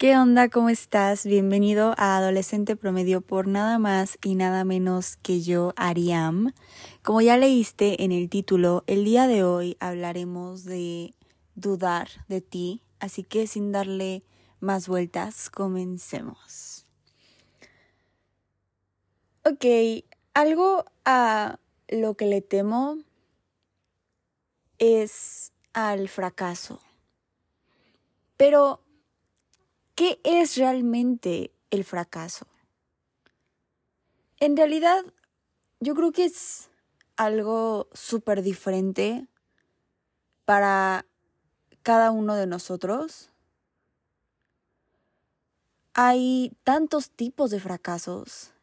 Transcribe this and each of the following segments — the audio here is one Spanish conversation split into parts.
¿Qué onda? ¿Cómo estás? Bienvenido a Adolescente Promedio por nada más y nada menos que yo, Ariam. Como ya leíste en el título, el día de hoy hablaremos de dudar de ti, así que sin darle más vueltas, comencemos. Ok, algo a lo que le temo es al fracaso. Pero ¿Qué es realmente el fracaso? En realidad, yo creo que es algo súper diferente para cada uno de nosotros. Hay tantos tipos de fracasos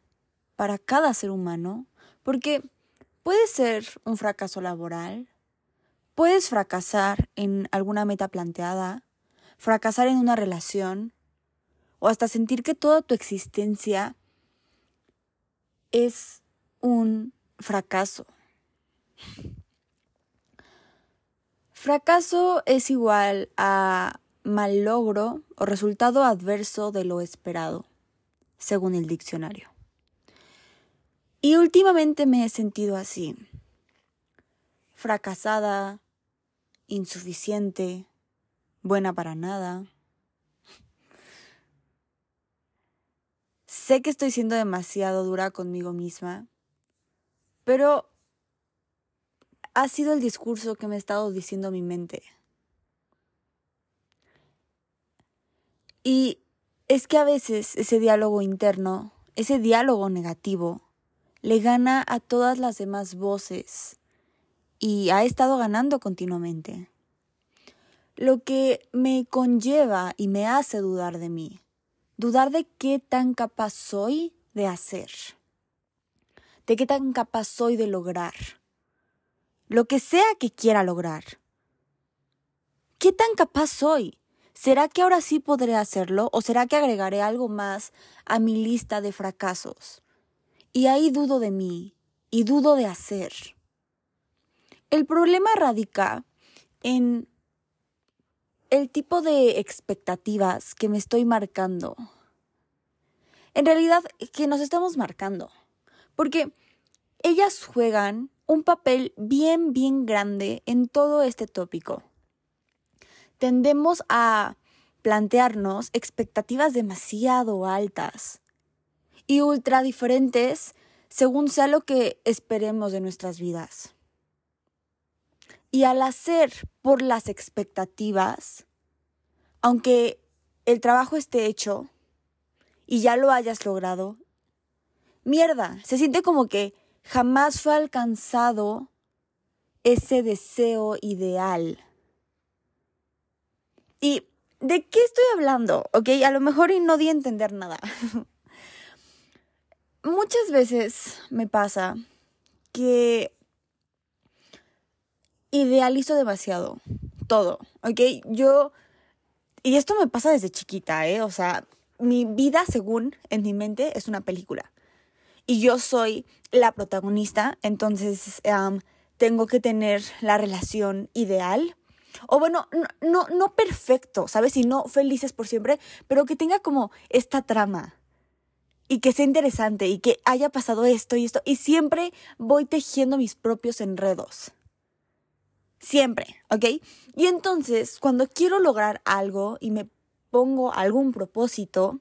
para cada ser humano, porque puede ser un fracaso laboral, puedes fracasar en alguna meta planteada, fracasar en una relación, o hasta sentir que toda tu existencia es un fracaso. Fracaso es igual a mal logro o resultado adverso de lo esperado, según el diccionario. Y últimamente me he sentido así, fracasada, insuficiente, buena para nada. Sé que estoy siendo demasiado dura conmigo misma, pero ha sido el discurso que me ha estado diciendo mi mente. Y es que a veces ese diálogo interno, ese diálogo negativo, le gana a todas las demás voces y ha estado ganando continuamente. Lo que me conlleva y me hace dudar de mí dudar de qué tan capaz soy de hacer, de qué tan capaz soy de lograr, lo que sea que quiera lograr. ¿Qué tan capaz soy? ¿Será que ahora sí podré hacerlo o será que agregaré algo más a mi lista de fracasos? Y ahí dudo de mí y dudo de hacer. El problema radica en el tipo de expectativas que me estoy marcando. En realidad, que nos estamos marcando. Porque ellas juegan un papel bien, bien grande en todo este tópico. Tendemos a plantearnos expectativas demasiado altas y ultra diferentes según sea lo que esperemos de nuestras vidas. Y al hacer por las expectativas, aunque el trabajo esté hecho y ya lo hayas logrado, mierda, se siente como que jamás fue alcanzado ese deseo ideal. ¿Y de qué estoy hablando? Ok, a lo mejor y no di a entender nada. Muchas veces me pasa que idealizo demasiado todo, ¿ok? Yo, y esto me pasa desde chiquita, ¿eh? O sea, mi vida, según en mi mente, es una película. Y yo soy la protagonista, entonces tengo que tener la relación ideal. O bueno, no, no, no perfecto, ¿sabes? Y no felices por siempre, pero que tenga como esta trama. Y que sea interesante y que haya pasado esto y esto. Y siempre voy tejiendo mis propios enredos. Siempre, ¿ok? Y entonces, cuando quiero lograr algo y me pongo algún propósito,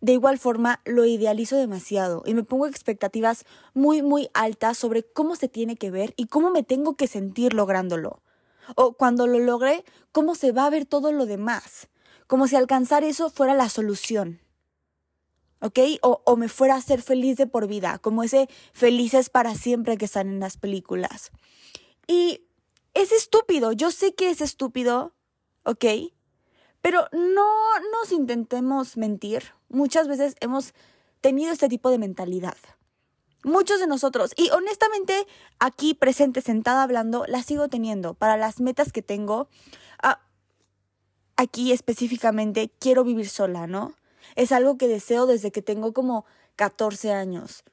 de igual forma lo idealizo demasiado y me pongo expectativas muy, muy altas sobre cómo se tiene que ver y cómo me tengo que sentir lográndolo. O cuando lo logré, cómo se va a ver todo lo demás. Como si alcanzar eso fuera la solución. ¿Ok? O, o me fuera a ser feliz de por vida, como ese felices para siempre que están en las películas. Y es estúpido, yo sé que es estúpido, ¿ok? Pero no nos intentemos mentir. Muchas veces hemos tenido este tipo de mentalidad. Muchos de nosotros, y honestamente aquí presente, sentada hablando, la sigo teniendo para las metas que tengo. Ah, aquí específicamente quiero vivir sola, ¿no? Es algo que deseo desde que tengo como 14 años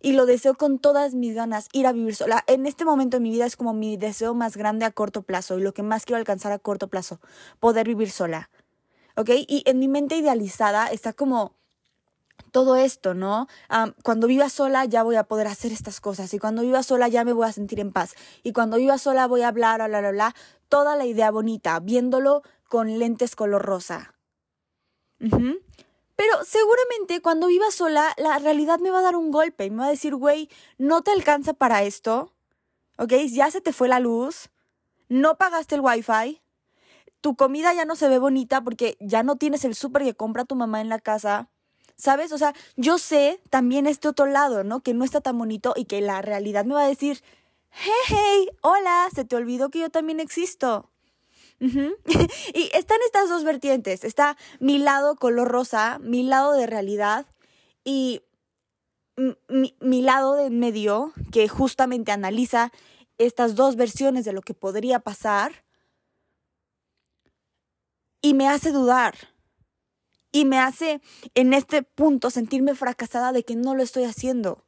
y lo deseo con todas mis ganas, ir a vivir sola. En este momento de mi vida es como mi deseo más grande a corto plazo y lo que más quiero alcanzar a corto plazo, poder vivir sola. ¿ok? Y en mi mente idealizada está como todo esto, ¿no? cuando viva sola ya voy a poder hacer estas cosas y cuando viva sola ya me voy a sentir en paz y cuando viva sola voy a hablar, bla, bla, bla, toda la idea bonita, viéndolo con lentes color rosa. Pero seguramente cuando viva sola, la realidad me va a dar un golpe y me va a decir, güey, no te alcanza para esto, ¿ok? Ya se te fue la luz, no pagaste el wifi, tu comida ya no se ve bonita porque ya no tienes el súper que compra tu mamá en la casa. ¿Sabes? O sea, yo sé también este otro lado, ¿no? Que no está tan bonito y que la realidad me va a decir, hey, hey, hola, se te olvidó que yo también existo. y están estas dos vertientes. Está mi lado color rosa, mi lado de realidad y mi, mi lado de medio que justamente analiza estas dos versiones de lo que podría pasar y me hace dudar. Y me hace en este punto sentirme fracasada de que no lo estoy haciendo.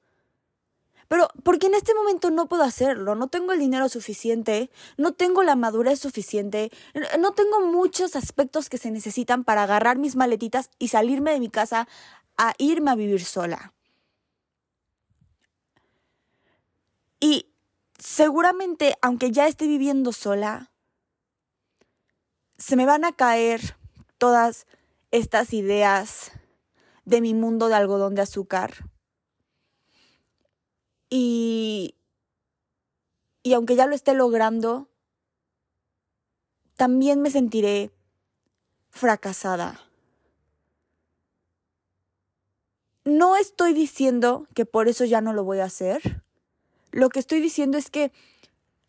Pero porque en este momento no puedo hacerlo, no tengo el dinero suficiente, no tengo la madurez suficiente, no tengo muchos aspectos que se necesitan para agarrar mis maletitas y salirme de mi casa a irme a vivir sola. Y seguramente, aunque ya esté viviendo sola, se me van a caer todas estas ideas de mi mundo de algodón de azúcar. Y, y aunque ya lo esté logrando, también me sentiré fracasada. No estoy diciendo que por eso ya no lo voy a hacer. Lo que estoy diciendo es que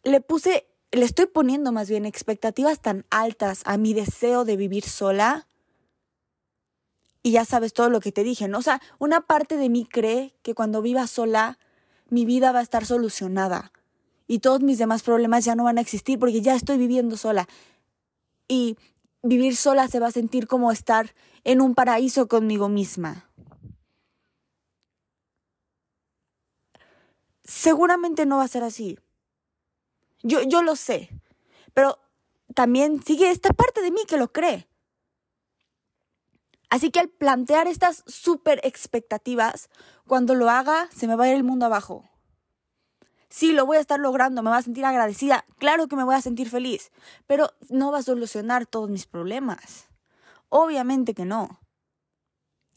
le puse le estoy poniendo más bien expectativas tan altas a mi deseo de vivir sola. Y ya sabes todo lo que te dije, ¿no? O sea, una parte de mí cree que cuando viva sola, mi vida va a estar solucionada. Y todos mis demás problemas ya no van a existir porque ya estoy viviendo sola. Y vivir sola se va a sentir como estar en un paraíso conmigo misma. Seguramente no va a ser así. Yo, yo lo sé, pero también sigue esta parte de mí que lo cree. Así que al plantear estas súper expectativas, cuando lo haga, se me va a ir el mundo abajo. Sí, lo voy a estar logrando, me voy a sentir agradecida, claro que me voy a sentir feliz, pero no va a solucionar todos mis problemas. Obviamente que no.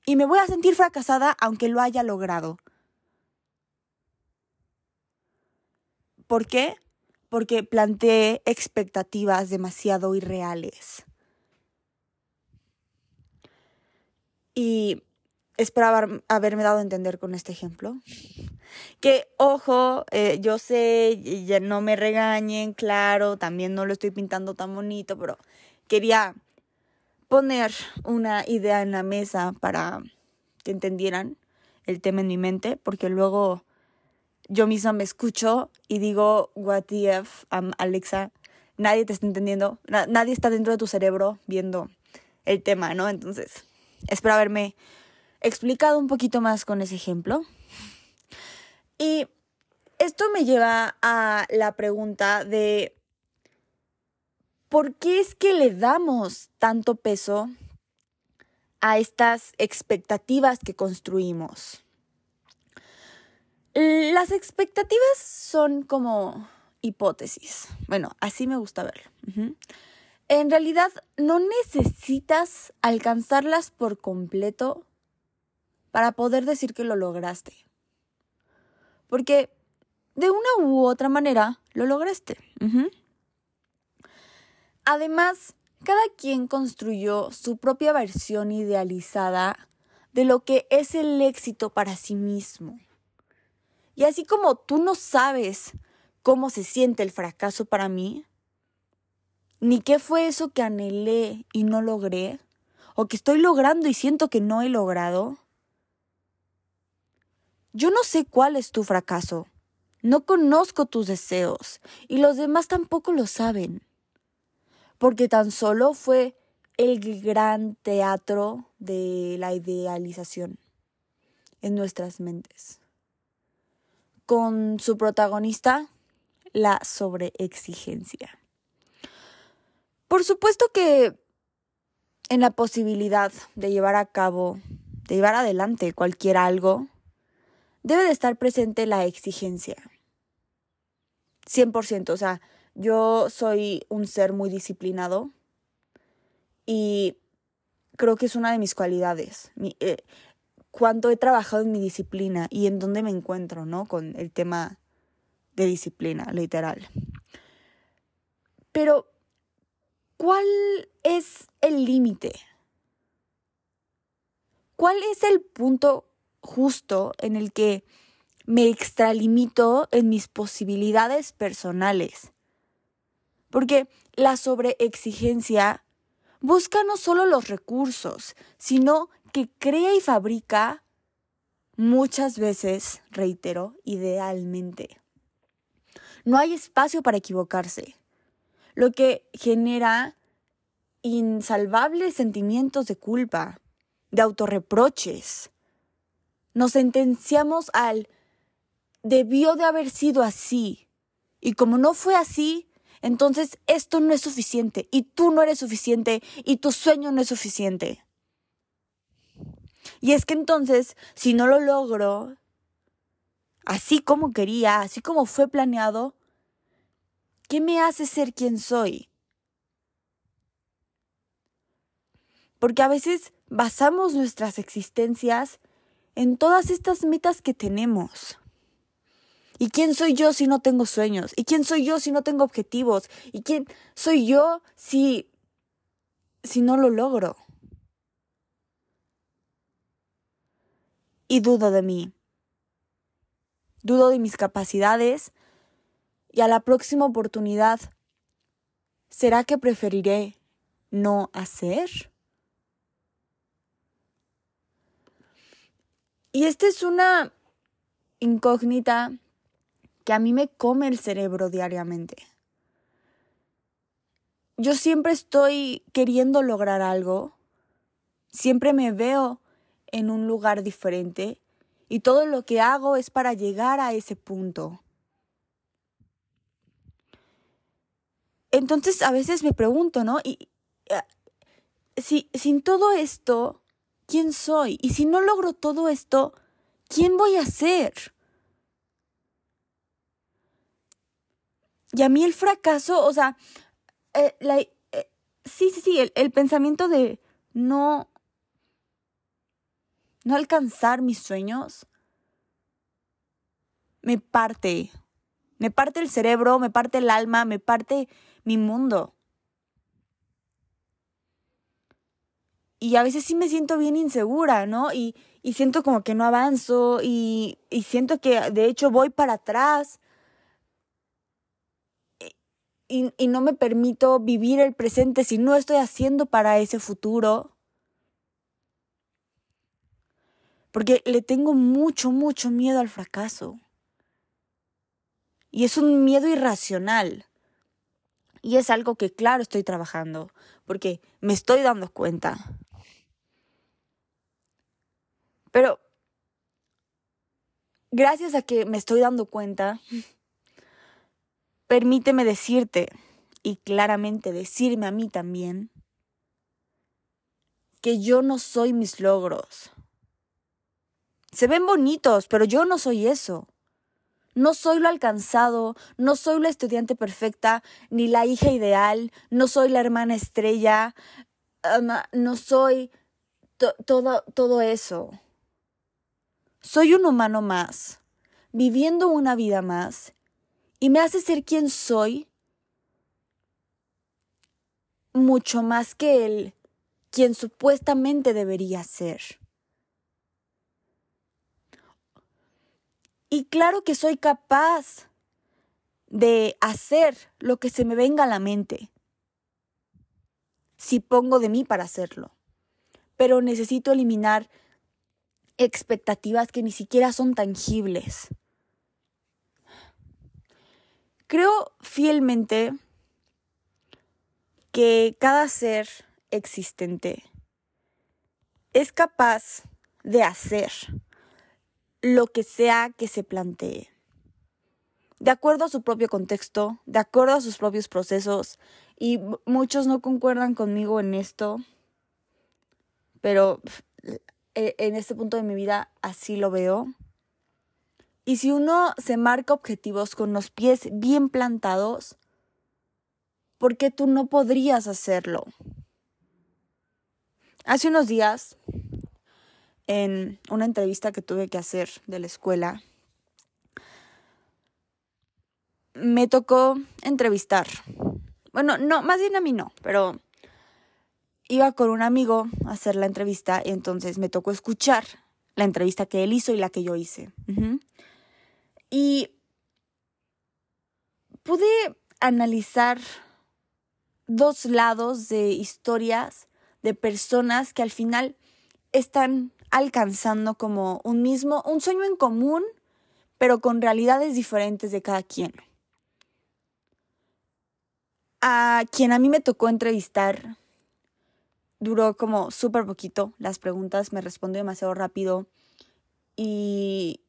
Y me voy a sentir fracasada aunque lo haya logrado. ¿Por qué? porque planteé expectativas demasiado irreales. Y esperaba haberme dado a entender con este ejemplo. Que, ojo, eh, yo sé, ya no me regañen, claro, también no lo estoy pintando tan bonito, pero quería poner una idea en la mesa para que entendieran el tema en mi mente, porque luego yo misma me escucho y digo, what the Alexa, nadie te está entendiendo, nadie está dentro de tu cerebro viendo el tema, ¿no? Entonces, espero haberme explicado un poquito más con ese ejemplo. Y esto me lleva a la pregunta de, ¿por qué es que le damos tanto peso a estas expectativas que construimos? Las expectativas son como hipótesis. Bueno, así me gusta verlo. En realidad no necesitas alcanzarlas por completo para poder decir que lo lograste. Porque de una u otra manera lo lograste. Además, cada quien construyó su propia versión idealizada de lo que es el éxito para sí mismo. Y así como tú no sabes cómo se siente el fracaso para mí, ni qué fue eso que anhelé y no logré, o que estoy logrando y siento que no he logrado, yo no sé cuál es tu fracaso. No conozco tus deseos y los demás tampoco lo saben. Porque tan solo fue el gran teatro de la idealización en nuestras mentes con su protagonista, la sobreexigencia. Por supuesto que en la posibilidad de llevar a cabo, de llevar adelante cualquier algo, debe de estar presente la exigencia. 100%, o sea, yo soy un ser muy disciplinado y creo que es una de mis cualidades. Eh, cuánto he trabajado en mi disciplina y en dónde me encuentro, ¿no? Con el tema de disciplina, literal. Pero, ¿cuál es el límite? ¿Cuál es el punto justo en el que me extralimito en mis posibilidades personales? Porque la sobreexigencia busca no solo los recursos, sino que crea y fabrica muchas veces, reitero, idealmente. No hay espacio para equivocarse, lo que genera insalvables sentimientos de culpa, de autorreproches. Nos sentenciamos al debió de haber sido así, y como no fue así, entonces esto no es suficiente, y tú no eres suficiente, y tu sueño no es suficiente. Y es que entonces, si no lo logro así como quería, así como fue planeado, ¿qué me hace ser quien soy? Porque a veces basamos nuestras existencias en todas estas metas que tenemos. ¿Y quién soy yo si no tengo sueños? ¿Y quién soy yo si no tengo objetivos? ¿Y quién soy yo si si no lo logro? y dudo de mí. Dudo de mis capacidades y a la próxima oportunidad, ¿será que preferiré no hacer? Y esta es una incógnita que a mí me come el cerebro diariamente. Yo siempre estoy queriendo lograr algo, siempre me veo en un lugar diferente y todo lo que hago es para llegar a ese punto. Entonces a veces me pregunto, ¿no? Y, eh, si sin todo esto, ¿quién soy? Y si no logro todo esto, ¿quién voy a ser? Y a mí el fracaso, o sea, eh, eh, sí, sí, sí, el pensamiento de no, no alcanzar mis sueños, me parte. Me parte el cerebro, me parte el alma, me parte mi mundo. Y a veces sí me siento bien insegura, ¿no? Y, y siento como que no avanzo y, y siento que de hecho voy para atrás. Y, y, no me permito vivir el presente si no estoy haciendo para ese futuro. porque le tengo mucho, mucho miedo al fracaso. Y es un miedo irracional. Y es algo que, claro, estoy trabajando, porque me estoy dando cuenta. Pero, gracias a que me estoy dando cuenta, permíteme decirte, y claramente decirme a mí también, que yo no soy mis logros. Se ven bonitos, pero yo no soy eso. No soy lo alcanzado, no soy la estudiante perfecta, ni la hija ideal, no soy la hermana estrella, no soy todo, todo eso. Soy un humano más, viviendo una vida más, y me hace ser quien soy mucho más que él, quien supuestamente debería ser. Y claro que soy capaz de hacer lo que se me venga a la mente, si pongo de mí para hacerlo. Pero necesito eliminar expectativas que ni siquiera son tangibles. Creo fielmente que cada ser existente es capaz de hacer lo que sea que se plantee. De acuerdo a su propio contexto, de acuerdo a sus propios procesos, y muchos no concuerdan conmigo en esto, pero e, en este punto de mi vida así lo veo. Y si uno se marca objetivos con los pies bien plantados, ¿por qué tú no podrías hacerlo? Hace unos días, en una entrevista que tuve que hacer de la escuela, me tocó entrevistar. Bueno, no, más bien a mí no, pero iba con un amigo a hacer la entrevista y entonces me tocó escuchar la entrevista que él hizo y la que yo hice. Y pude analizar dos lados de historias de personas que al final están alcanzando como un mismo, un sueño en común, pero con realidades diferentes de cada quien. A quien a mí me tocó entrevistar duró como súper poquito las preguntas, me respondió demasiado rápido y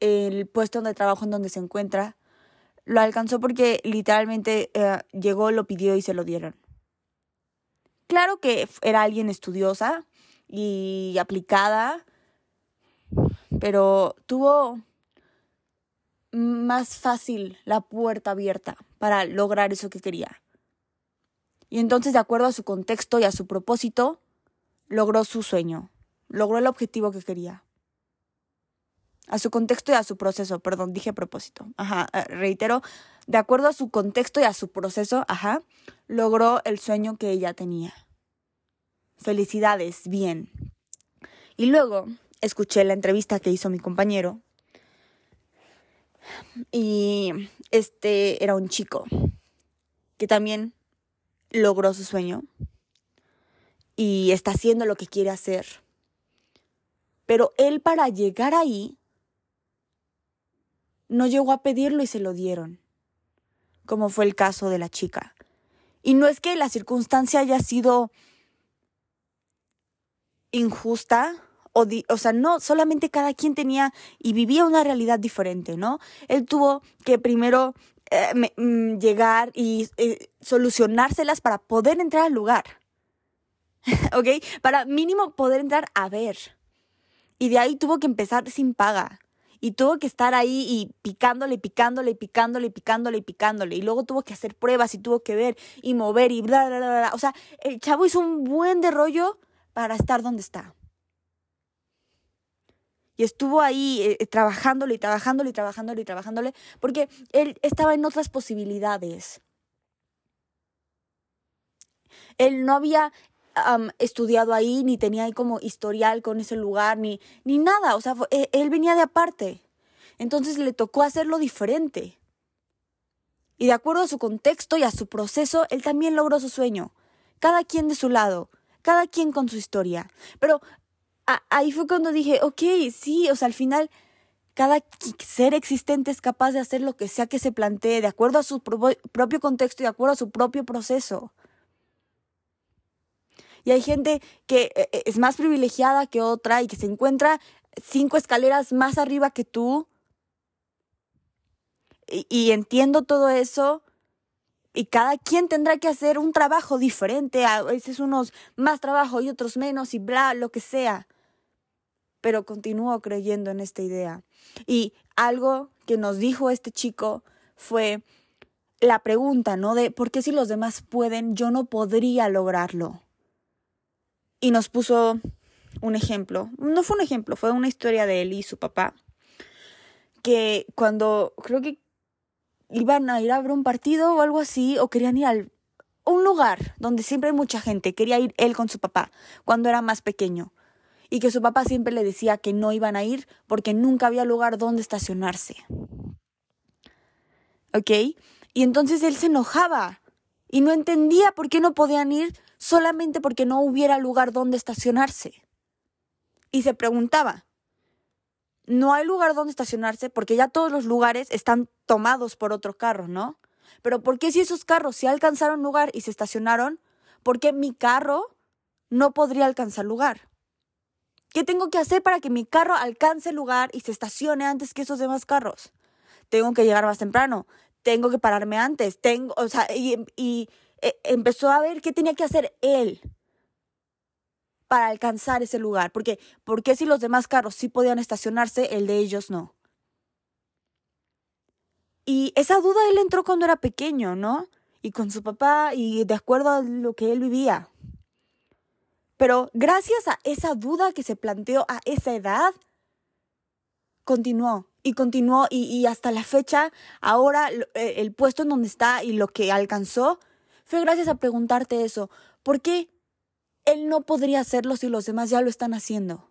el puesto de trabajo en donde se encuentra lo alcanzó porque literalmente eh, llegó, lo pidió y se lo dieron. Claro que era alguien estudiosa y aplicada, pero tuvo más fácil la puerta abierta para lograr eso que quería. Y entonces, de acuerdo a su contexto y a su propósito, logró su sueño, logró el objetivo que quería. A su contexto y a su proceso, perdón, dije propósito. Ajá, eh, reitero, de acuerdo a su contexto y a su proceso, ajá, logró el sueño que ella tenía. Felicidades, bien. Y luego escuché la entrevista que hizo mi compañero. Y este era un chico que también logró su sueño y está haciendo lo que quiere hacer. Pero él para llegar ahí no llegó a pedirlo y se lo dieron, como fue el caso de la chica. Y no es que la circunstancia haya sido injusta, o, o, sea, no, solamente cada quien tenía y vivía una realidad diferente, ¿no? Él tuvo que primero eh, mm, llegar y eh, solucionárselas para poder entrar al lugar. ¿Ok? Para mínimo poder entrar a ver. Y de ahí tuvo que empezar sin paga. Y tuvo que estar ahí y picándole, picándole, picándole, picándole, picándole. Y luego tuvo que hacer pruebas y tuvo que ver y mover y bla, bla, bla, bla. O sea, el chavo hizo un buen derrollo para estar donde está y estuvo ahí eh, trabajándole y trabajándole y trabajándole y trabajándole porque él estaba en otras posibilidades. Él no había estudiado ahí, ni tenía ahí como historial con ese lugar, ni, ni nada. O sea, e, él venía de aparte. Entonces le tocó hacerlo diferente. Y de acuerdo a su contexto y a su proceso, él también logró su sueño. Cada quien de su lado, cada quien con su historia. Pero ahí fue cuando dije, ok, sí, o sea, al final cada ser existente es capaz de hacer lo que sea que se plantee, de acuerdo a su propio contexto y de acuerdo a su propio proceso. Y hay gente que eh, eh, es más privilegiada que otra y que se encuentra cinco escaleras más arriba que tú. Y, y entiendo todo eso. Y cada quien tendrá que hacer un trabajo diferente. A veces unos más trabajo y otros menos y bla, lo que sea pero continúo creyendo en esta idea. Y algo que nos dijo este chico fue la pregunta, ¿no? De por qué si los demás pueden, yo no podría lograrlo. Y nos puso un ejemplo. No fue un ejemplo, fue una historia de él y su papá. Que cuando creo que iban a ir a ver un partido o algo así, o querían ir a un lugar donde siempre hay mucha gente, quería ir él con su papá cuando era más pequeño y que su papá siempre le decía que no iban a ir porque nunca había lugar donde estacionarse. ¿Ok? Y entonces él se enojaba y no entendía por qué no podían ir solamente porque no hubiera lugar donde estacionarse. Y se preguntaba, no hay lugar donde estacionarse porque ya todos los lugares están tomados por otro carro, ¿no? Pero ¿por qué si esos carros sí alcanzaron lugar y se estacionaron, por qué mi carro no podría alcanzar lugar? ¿Qué tengo que hacer para que mi carro alcance lugar y se estacione antes que esos demás carros? Tengo que llegar más temprano, tengo que pararme antes, tengo, o sea, y, y e, empezó a ver qué tenía que hacer él para alcanzar ese lugar. Porque, ¿por qué si los demás carros sí podían estacionarse, el de ellos no? Y esa duda él entró cuando era pequeño, ¿no? Y con su papá y de acuerdo a lo que él vivía. Pero gracias a esa duda que se planteó a esa edad, continuó y continuó y, hasta la fecha, ahora eh, el puesto en donde está y lo que alcanzó fue gracias a preguntarte eso. ¿Por qué él no podría hacerlo si los demás ya lo están haciendo?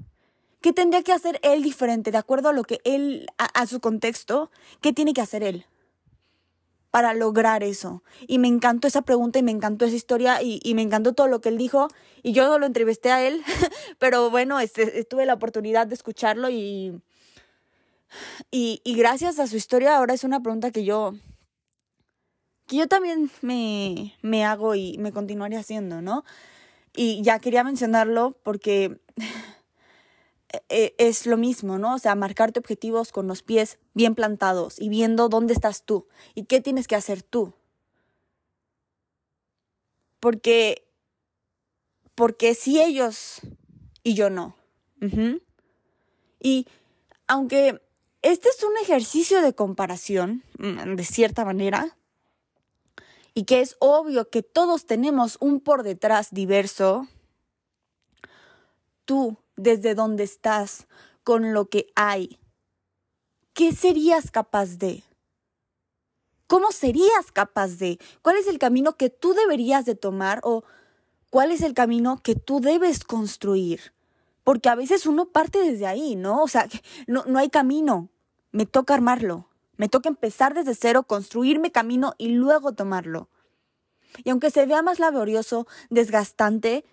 ¿Qué tendría que hacer él diferente de acuerdo a lo que él, a, su contexto? ¿Qué tiene que hacer él? para lograr eso. Y me encantó esa pregunta y me encantó esa historia y, me encantó todo lo que él dijo. Y yo no lo entrevisté a él, pero bueno, este, tuve la oportunidad de escucharlo y, y, y gracias a su historia ahora es una pregunta que yo, que yo también me, me hago y me continuaré haciendo, ¿no? Y ya quería mencionarlo porque e, es lo mismo, ¿no? O sea, marcarte objetivos con los pies bien plantados y viendo dónde estás tú y qué tienes que hacer tú. Porque, porque si ellos y yo no. Y aunque este es un ejercicio de comparación, mm, de cierta manera, y que es obvio que todos tenemos un por detrás diverso, tú, desde donde estás, con lo que hay, ¿qué serías capaz de? ¿Cómo serías capaz de? ¿Cuál es el camino que tú deberías de tomar o cuál es el camino que tú debes construir? Porque a veces uno parte desde ahí, ¿no? O sea, no, no hay camino. Me toca armarlo. Me toca empezar desde cero, construirme camino y luego tomarlo. Y aunque se vea más laborioso, desgastante,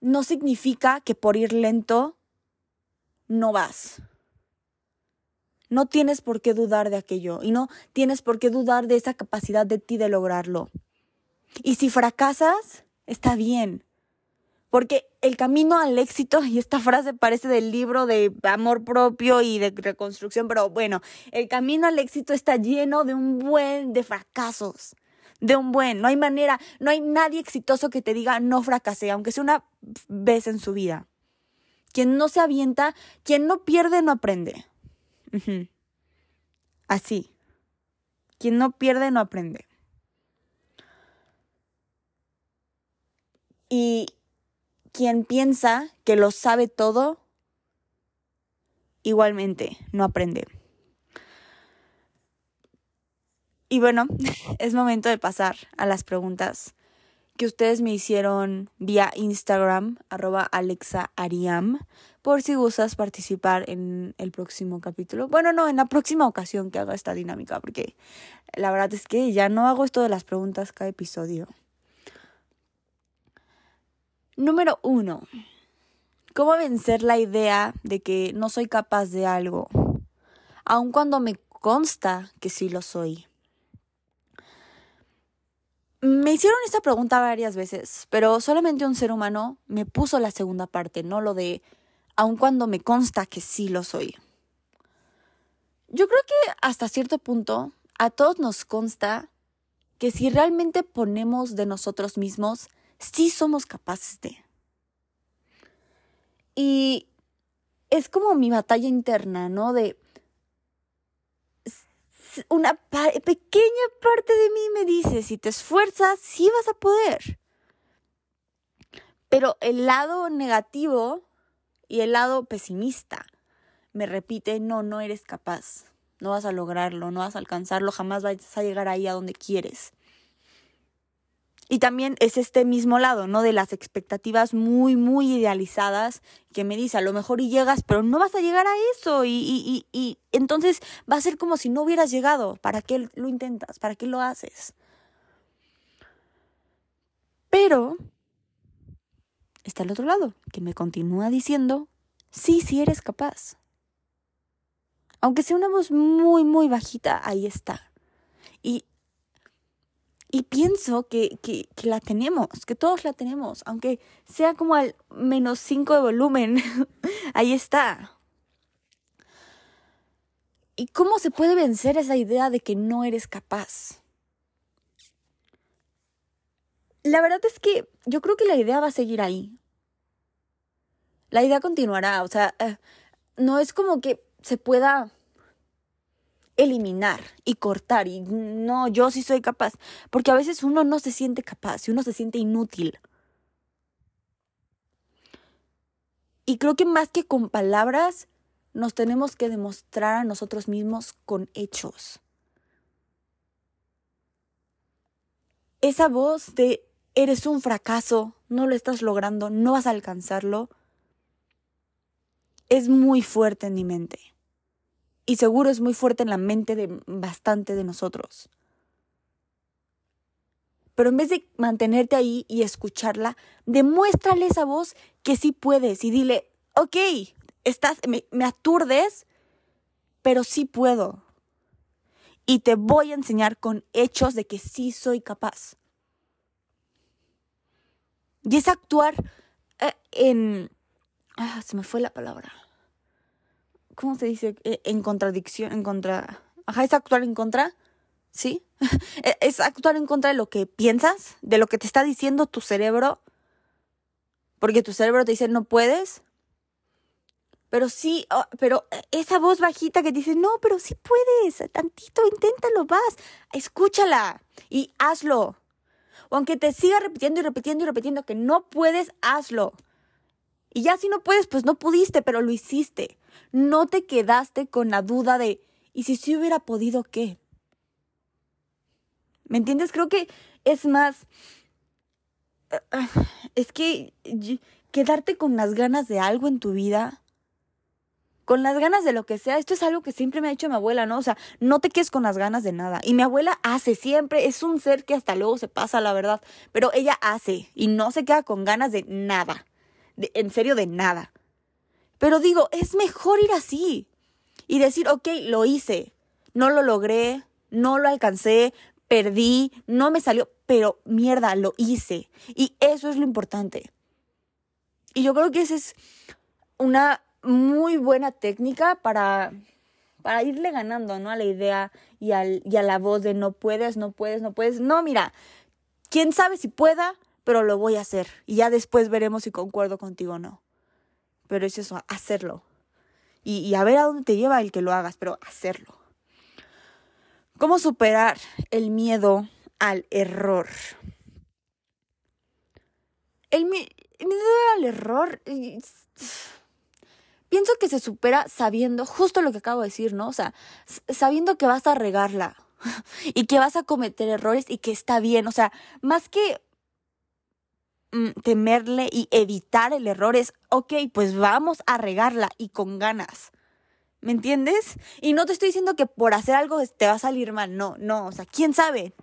no significa que por ir lento no vas. No tienes por qué dudar de aquello y no tienes por qué dudar de esa capacidad de ti de lograrlo. Y si fracasas, está bien. Porque el camino al éxito, y esta frase parece del libro de amor propio y de reconstrucción, pero bueno, el camino al éxito está lleno de un buen de fracasos, de un buen, no hay manera, no hay nadie exitoso que te diga no fracasé, aunque sea una vez en su vida. Quien no se avienta, quien no pierde, no aprende. Así. Quien no pierde, no aprende. Y quien piensa que lo sabe todo, igualmente no aprende. Y bueno, es momento de pasar a las preguntas que ustedes me hicieron vía Instagram, arroba alexaariam, por si gustas participar en el próximo capítulo. Bueno, no, en la próxima ocasión que haga esta dinámica, porque la verdad es que ya no hago esto de las preguntas cada episodio. Número uno. ¿Cómo vencer la idea de que no soy capaz de algo, aun cuando me consta que sí lo soy? Me hicieron esta pregunta varias veces, pero solamente un ser humano me puso la segunda parte, no lo de aun cuando me consta que sí lo soy. Yo creo que hasta cierto punto a todos nos consta que si realmente ponemos de nosotros mismos sí somos capaces de. Y es como mi batalla interna, ¿no? De una pequeña parte de mí me dice, si te esfuerzas, sí vas a poder. Pero el lado negativo y el lado pesimista me repite, no, no eres capaz, no vas a lograrlo, no vas a alcanzarlo, jamás vas a llegar ahí a donde quieres. Y también es este mismo lado, ¿no? De las expectativas muy, muy idealizadas que me dice, a lo mejor y llegas, pero no vas a llegar a eso. Y, y, y, entonces va a ser como si no hubieras llegado. ¿Para qué lo intentas? ¿Para qué lo haces? Pero está el otro lado, que me continúa diciendo, sí, sí eres capaz. Aunque sea una voz muy, muy bajita, ahí está. Y y pienso que, que, la tenemos, que todos la tenemos, aunque sea como al menos 5 de volumen, ahí está. ¿Y cómo se puede vencer esa idea de que no eres capaz? La verdad es que yo creo que la idea va a seguir ahí. la idea continuará, o sea, eh, no es como que se pueda eliminar y cortar y no, yo sí soy capaz, porque a veces uno no se siente capaz y uno se siente inútil. Y creo que más que con palabras, nos tenemos que demostrar a nosotros mismos con hechos. Esa voz de eres un fracaso, no lo estás logrando, no vas a alcanzarlo, es muy fuerte en mi mente. Y seguro es muy fuerte en la mente de bastante de nosotros. Pero en vez de mantenerte ahí y escucharla, demuéstrale esa voz que sí puedes y dile, ok, estás, me, me aturdes, pero sí puedo. Y te voy a enseñar con hechos de que sí soy capaz. Y es actuar eh, en... Ah, se me fue la palabra. ¿Cómo se dice? Eh, en contradicción, en contra... Ajá, es actuar en contra. ¿Sí? E, es actuar en contra de lo que piensas, de lo que te está diciendo tu cerebro. Porque tu cerebro te dice, no puedes. Pero sí, pero esa voz bajita que dice, no, pero sí puedes, tantito, inténtalo, vas, escúchala y hazlo. O aunque te siga repitiendo y repitiendo y repitiendo que no puedes, hazlo. Y ya si no puedes, pues no pudiste, pero lo hiciste. No te quedaste con la duda de, ¿y si sí hubiera podido qué? ¿Me entiendes? Creo que es más... Es que quedarte con las ganas de algo en tu vida con las ganas de lo que sea. Esto es algo que siempre me ha dicho mi abuela, ¿no? O sea, no te quedes con las ganas de nada. Y mi abuela hace siempre, es un ser que hasta luego se pasa, la verdad. Pero ella hace y no se queda con ganas de nada. De, en serio, de nada. Pero digo, es mejor ir así. Y decir, ok, lo hice. No lo logré, no lo alcancé, perdí, no me salió, pero mierda, lo hice. Y eso es lo importante. Y yo creo que esa es una muy buena técnica para, para irle ganando, ¿no? A la idea y, al, y a la voz de no puedes, no puedes, no puedes. No, mira, quién sabe si pueda, pero lo voy a hacer. Y ya después veremos si concuerdo contigo o no. Pero es eso, hacerlo. Y, a ver a dónde te lleva el que lo hagas, pero hacerlo. ¿Cómo superar el miedo al error? El, el miedo al error pienso que se supera sabiendo justo lo que acabo de decir, ¿no? O sea, sabiendo que vas a regarla y que vas a cometer errores y que está bien, o sea, más que temerle y evitar el error es, ok, pues vamos a regarla y con ganas. ¿Me entiendes? Y no te estoy diciendo que por hacer algo te va a salir mal, no, no, o sea, ¿quién sabe?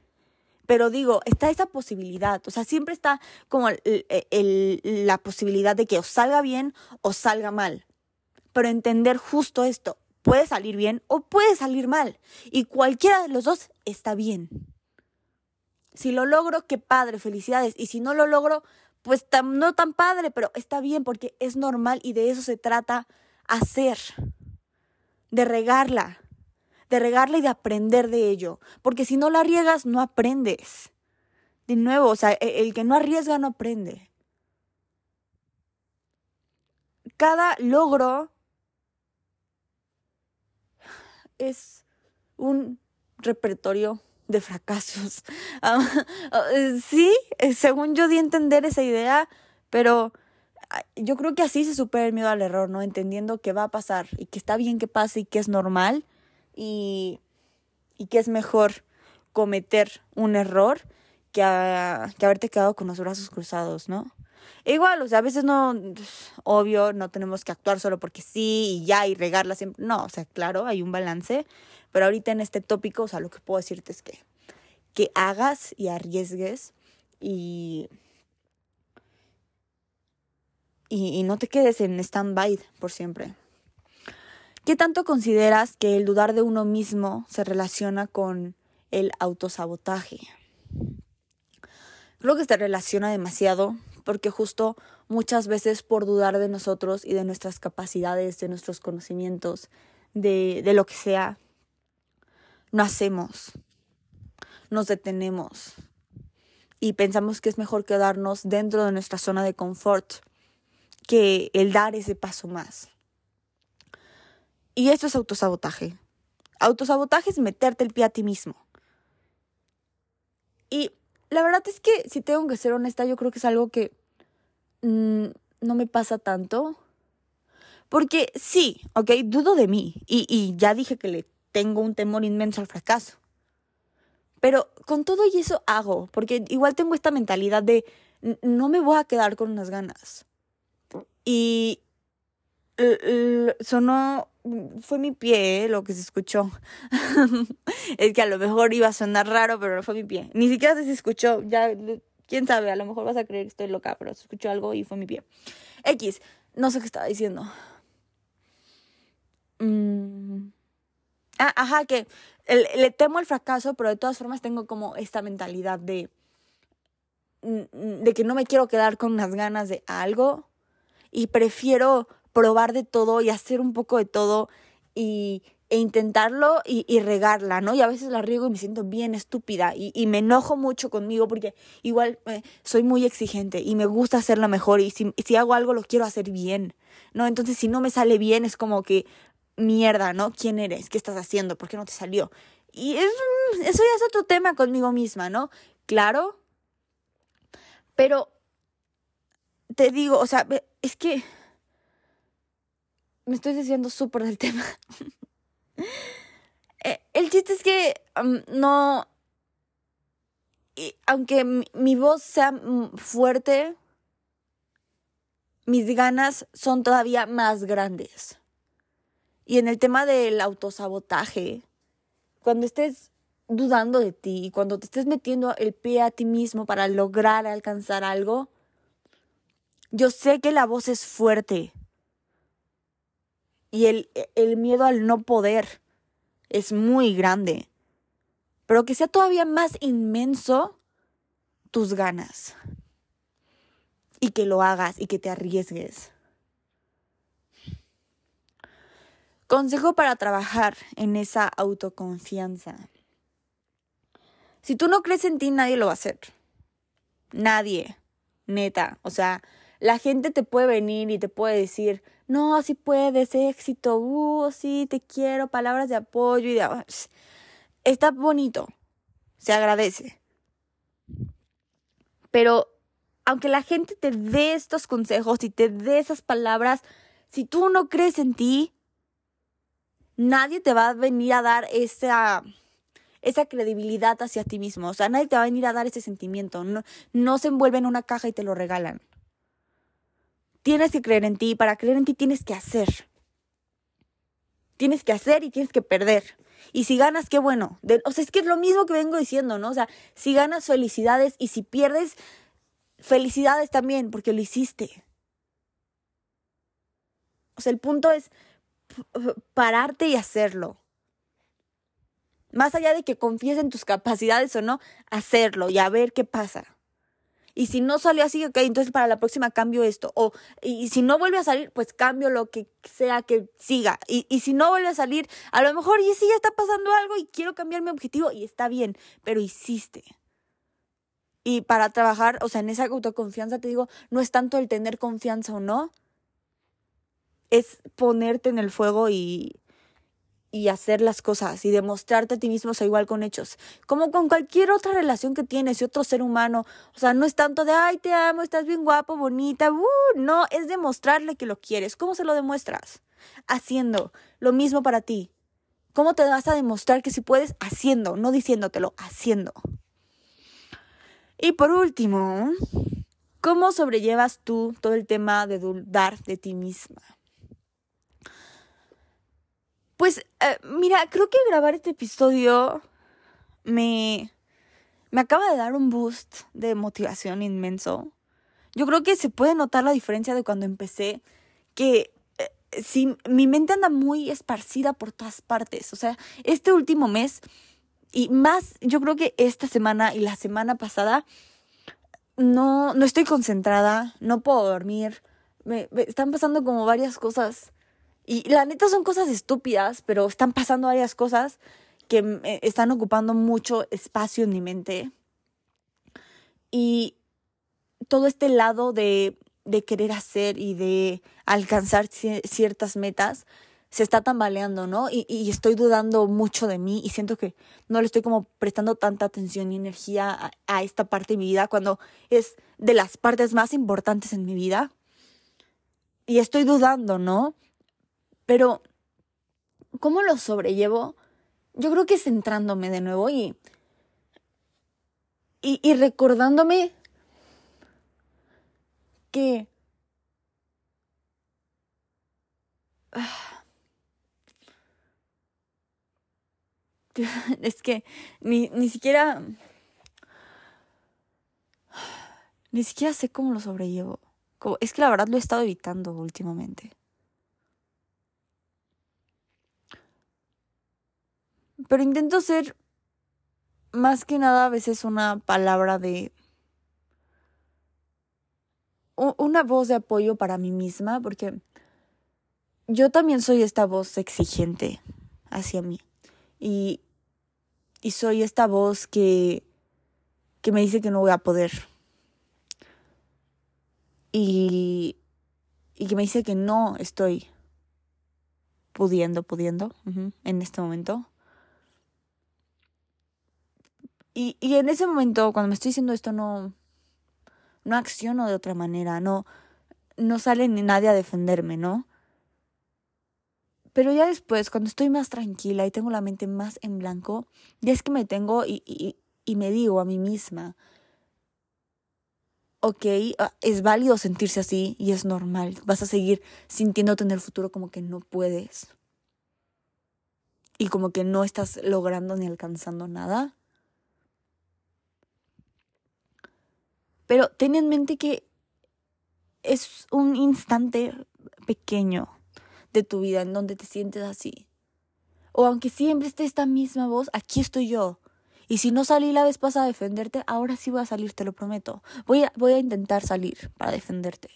Pero digo, está esa posibilidad, o sea, siempre está como la posibilidad de que o salga bien o salga mal pero entender justo esto. Puede salir bien o puede salir mal. Y cualquiera de los dos está bien. Si lo logro, qué padre, felicidades. Y si no lo logro, pues no tan padre, pero está bien porque es normal y de eso se trata hacer. De regarla. De regarla y de aprender de ello. Porque si no la riegas, no aprendes. De nuevo, o sea, e, el que no arriesga no aprende. Cada logro es un repertorio de fracasos. Ah, ah, sí, eh, según yo di a entender esa idea, pero ah, yo creo que así se supera el miedo al error, ¿no? Entendiendo que va a pasar y que está bien que pase y que es normal y, y que es mejor cometer un error que, que haberte quedado con los brazos cruzados, ¿no? igual, o sea, a veces no, obvio, no tenemos que actuar solo porque sí y ya y regarla siempre. No, o sea, claro, hay un balance. Pero ahorita en este tópico, o sea, lo que puedo decirte es que, que hagas y arriesgues y, y, no te quedes en stand-by por siempre. ¿Qué tanto consideras que el dudar de uno mismo se relaciona con el autosabotaje? Creo que se relaciona demasiado porque justo muchas veces por dudar de nosotros y de nuestras capacidades, de nuestros conocimientos, de, de lo que sea, no hacemos, nos detenemos y pensamos que es mejor quedarnos dentro de nuestra zona de confort que el dar ese paso más. Y esto es autosabotaje. Autosabotaje es meterte el pie a ti mismo. Y la verdad es que, si tengo que ser honesta, yo creo que es algo que mm, no me pasa tanto. Porque sí, ok, dudo de mí. Y, y ya dije que le tengo un temor inmenso al fracaso. Pero con todo y eso hago, porque igual tengo esta mentalidad de no me voy a quedar con unas ganas. Y sonó, fue mi pie lo que se escuchó. es que a lo mejor iba a sonar raro, pero no fue mi pie. Ni siquiera se escuchó, ya, quién sabe, a lo mejor vas a creer que estoy loca, pero se escuchó algo y fue mi pie. X, no sé qué estaba diciendo. Mm. Ah, ajá, que le temo el fracaso, pero de todas formas tengo como esta mentalidad de, mm, de que no me quiero quedar con unas ganas de algo y prefiero probar de todo y hacer un poco de todo y, e intentarlo y, regarla, ¿no? Y a veces la riego y me siento bien estúpida y, me enojo mucho conmigo porque igual eh, soy muy exigente y me gusta hacerlo mejor y si, si hago algo lo quiero hacer bien, ¿no? Entonces si no me sale bien es como que mierda, ¿no? ¿Quién eres? ¿Qué estás haciendo? ¿Por qué no te salió? Y eso ya es otro tema conmigo misma, ¿no? Claro. Pero te digo, o sea, es que me estoy diciendo súper del tema. Eh, el chiste es que no, y aunque mi voz sea fuerte, mis ganas son todavía más grandes. Y en el tema del autosabotaje, cuando estés dudando de ti, cuando te estés metiendo el pie a ti mismo para lograr alcanzar algo, yo sé que la voz es fuerte. Y el, el miedo al no poder es muy grande. Pero que sea todavía más inmenso tus ganas. Y que lo hagas y que te arriesgues. Consejo para trabajar en esa autoconfianza. Si tú no crees en ti, nadie lo va a hacer. Nadie. Neta. O sea, la gente te puede venir y te puede decir, no, si puedes, éxito, uh, sí, te quiero, palabras de apoyo y de... Está bonito, se agradece. Pero aunque la gente te dé estos consejos y te dé esas palabras, si tú no crees en ti, nadie te va a venir a dar esa, esa credibilidad hacia ti mismo. O sea, nadie te va a venir a dar ese sentimiento. No, no se envuelve en una caja y te lo regalan. Tienes que creer en ti. Para creer en ti tienes que hacer. Tienes que hacer y tienes que perder. Y si ganas, qué bueno. o sea, es que es lo mismo que vengo diciendo, ¿no? O sea, si ganas, felicidades. Y si pierdes, felicidades también, porque lo hiciste. O sea, el punto es pararte y hacerlo. Más allá de que confíes en tus capacidades o no, hacerlo y a ver qué pasa. Y si no salió así, ok, entonces para la próxima cambio esto. O, y, si no vuelve a salir, pues cambio lo que sea que siga. Y, y si no vuelve a salir, a lo mejor, y si ya está pasando algo y quiero cambiar mi objetivo, y está bien, pero hiciste. Y para trabajar, o sea, en esa autoconfianza, te digo, no es tanto el tener confianza o no, es ponerte en el fuego y, y hacer las cosas y demostrarte a ti mismo, o igual con hechos. Como con cualquier otra relación que tienes y otro ser humano. O sea, no es tanto de, ay, te amo, estás bien guapo, bonita. Uh, no, es demostrarle que lo quieres. ¿Cómo se lo demuestras? Haciendo lo mismo para ti. ¿Cómo te vas a demostrar que si puedes? Haciendo, no diciéndotelo, haciendo. Y por último, ¿cómo sobrellevas tú todo el tema de dudar de ti misma? Pues eh, mira, creo que grabar este episodio me, me acaba de dar un boost de motivación inmenso. Yo creo que se puede notar la diferencia de cuando empecé, que eh, si mi mente anda muy esparcida por todas partes. O sea, este último mes y más, yo creo que esta semana y la semana pasada no, no estoy concentrada, no puedo dormir. me están pasando como varias cosas y la neta son cosas estúpidas, pero están pasando varias cosas que están ocupando mucho espacio en mi mente. Y todo este lado de de querer hacer y de alcanzar ciertas metas se está tambaleando, ¿no? Y, estoy dudando mucho de mí y siento que no le estoy como prestando tanta atención y energía a, esta parte de mi vida cuando es de las partes más importantes en mi vida. Y estoy dudando, ¿no? Pero, ¿cómo lo sobrellevo? Yo creo que centrándome de nuevo y, y, recordándome que... Es que ni, ni siquiera... Ni siquiera sé cómo lo sobrellevo. es que la verdad lo he estado evitando últimamente. Pero intento ser más que nada a veces una palabra de una voz de apoyo para mí misma, porque yo también soy esta voz exigente hacia mí. Y, y soy esta voz que, que me dice que no voy a poder. Y, y que me dice que no estoy pudiendo, pudiendo en este momento. Y, y en ese momento, cuando me estoy diciendo esto, no, no acciono de otra manera, no, no sale ni nadie a defenderme, ¿no? Pero ya después, cuando estoy más tranquila y tengo la mente más en blanco, ya es que me tengo y, y, y me digo a mí misma, ok, ah, es válido sentirse así y es normal, vas a seguir sintiéndote en el futuro como que no puedes y como que no estás logrando ni alcanzando nada. Pero ten en mente que es un instante pequeño de tu vida en donde te sientes así. O aunque siempre esté esta misma voz, aquí estoy yo. Y si no salí la vez pasada a defenderte, ahora sí voy a salir, te lo prometo. Voy a, voy a intentar salir para defenderte.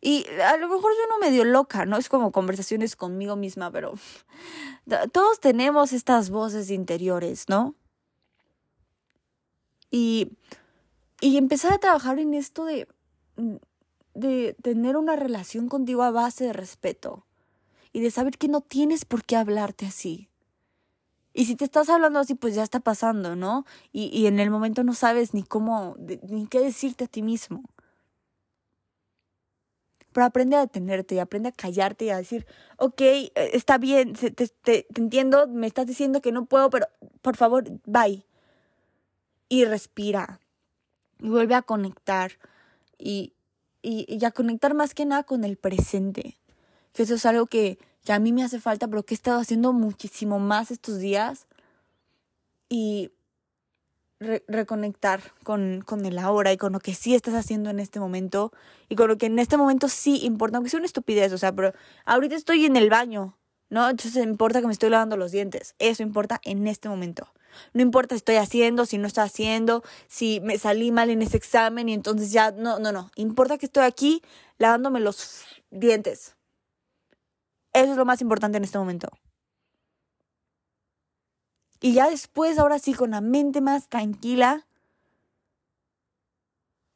Y a lo mejor yo no medio loca, ¿no? Es como conversaciones conmigo misma, pero todos tenemos estas voces interiores, ¿no? Y y empezar a trabajar en esto de, mm, de tener una relación contigo a base de respeto y de saber que no tienes por qué hablarte así. Y si te estás hablando así, pues ya está pasando, ¿no? Y, y en el momento no sabes ni cómo, ni qué decirte a ti mismo. Pero aprende a detenerte aprende a callarte y a decir, ok, eh, está bien, te, te, te entiendo, me estás diciendo que no puedo, pero por favor, bye. Y respira y vuelve a conectar y, y, a conectar más que nada con el presente. Que eso es algo que, que a mí me hace falta, pero que he estado haciendo muchísimo más estos días. Y reconectar con, con el ahora y con lo que sí estás haciendo en este momento y con lo que en este momento sí importa, aunque sea una estupidez, o sea, pero ahorita estoy en el baño, ¿no? Entonces importa que me estoy lavando los dientes, eso importa en este momento. No importa si estoy haciendo, si no estoy haciendo, si me salí mal en ese examen y entonces ya, no, no, no. Importa que estoy aquí lavándome los dientes. Eso es lo más importante en este momento. Y ya después, ahora sí, con la mente más tranquila,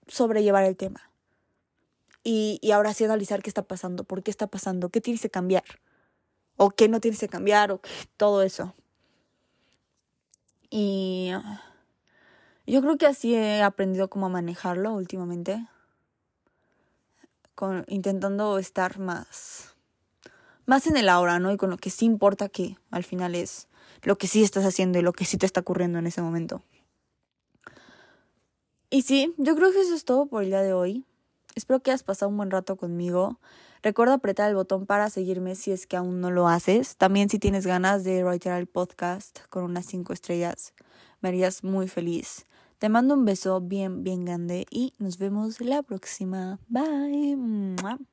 sobrellevar el tema. Y, y ahora sí analizar qué está pasando, por qué está pasando, qué tienes que cambiar, o qué no tienes que cambiar, o todo eso. Y yo creo que así he aprendido cómo manejarlo últimamente. Con, intentando estar más, más en el ahora, ¿no? Y con lo que sí importa que al final es lo que sí estás haciendo y lo que sí te está ocurriendo en ese momento. Y sí, yo creo que eso es todo por el día de hoy. Espero que hayas pasado un buen rato conmigo. Recuerda apretar el botón para seguirme si es que aún no lo haces. También si tienes ganas de writer el podcast con unas 5 estrellas, me harías muy feliz. Te mando un beso bien, bien grande y nos vemos la próxima. Bye.